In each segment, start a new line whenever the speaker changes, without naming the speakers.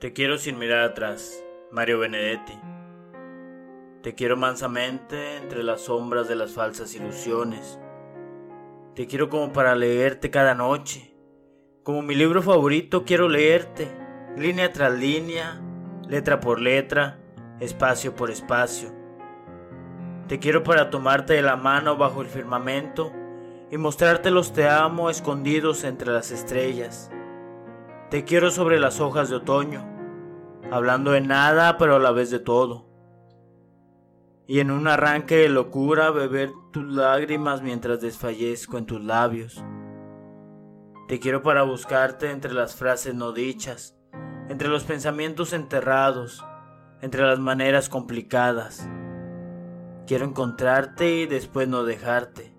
Te quiero sin mirar atrás, Mario Benedetti. Te quiero mansamente entre las sombras de las falsas ilusiones. Te quiero como para leerte cada noche. Como mi libro favorito quiero leerte, línea tras línea, letra por letra, espacio por espacio. Te quiero para tomarte de la mano bajo el firmamento y mostrarte los te amo escondidos entre las estrellas. Te quiero sobre las hojas de otoño, hablando de nada pero a la vez de todo. Y en un arranque de locura beber tus lágrimas mientras desfallezco en tus labios. Te quiero para buscarte entre las frases no dichas, entre los pensamientos enterrados, entre las maneras complicadas. Quiero encontrarte y después no dejarte.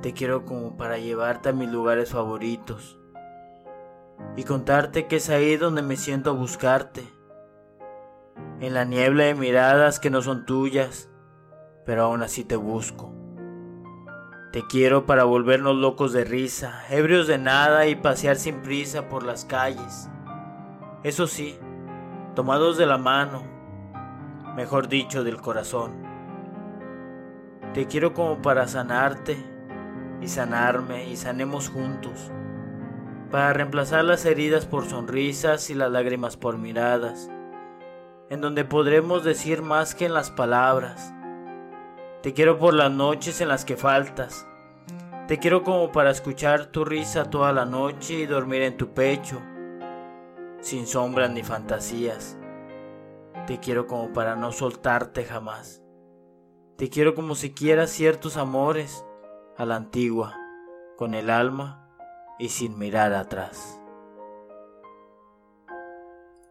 Te quiero como para llevarte a mis lugares favoritos y contarte que es ahí donde me siento a buscarte. En la niebla de miradas que no son tuyas, pero aún así te busco. Te quiero para volvernos locos de risa, ebrios de nada y pasear sin prisa por las calles. Eso sí, tomados de la mano, mejor dicho, del corazón. Te quiero como para sanarte y sanarme y sanemos juntos para reemplazar las heridas por sonrisas y las lágrimas por miradas, en donde podremos decir más que en las palabras. Te quiero por las noches en las que faltas. Te quiero como para escuchar tu risa toda la noche y dormir en tu pecho, sin sombras ni fantasías. Te quiero como para no soltarte jamás. Te quiero como si quieras ciertos amores a la antigua, con el alma y sin mirar atrás.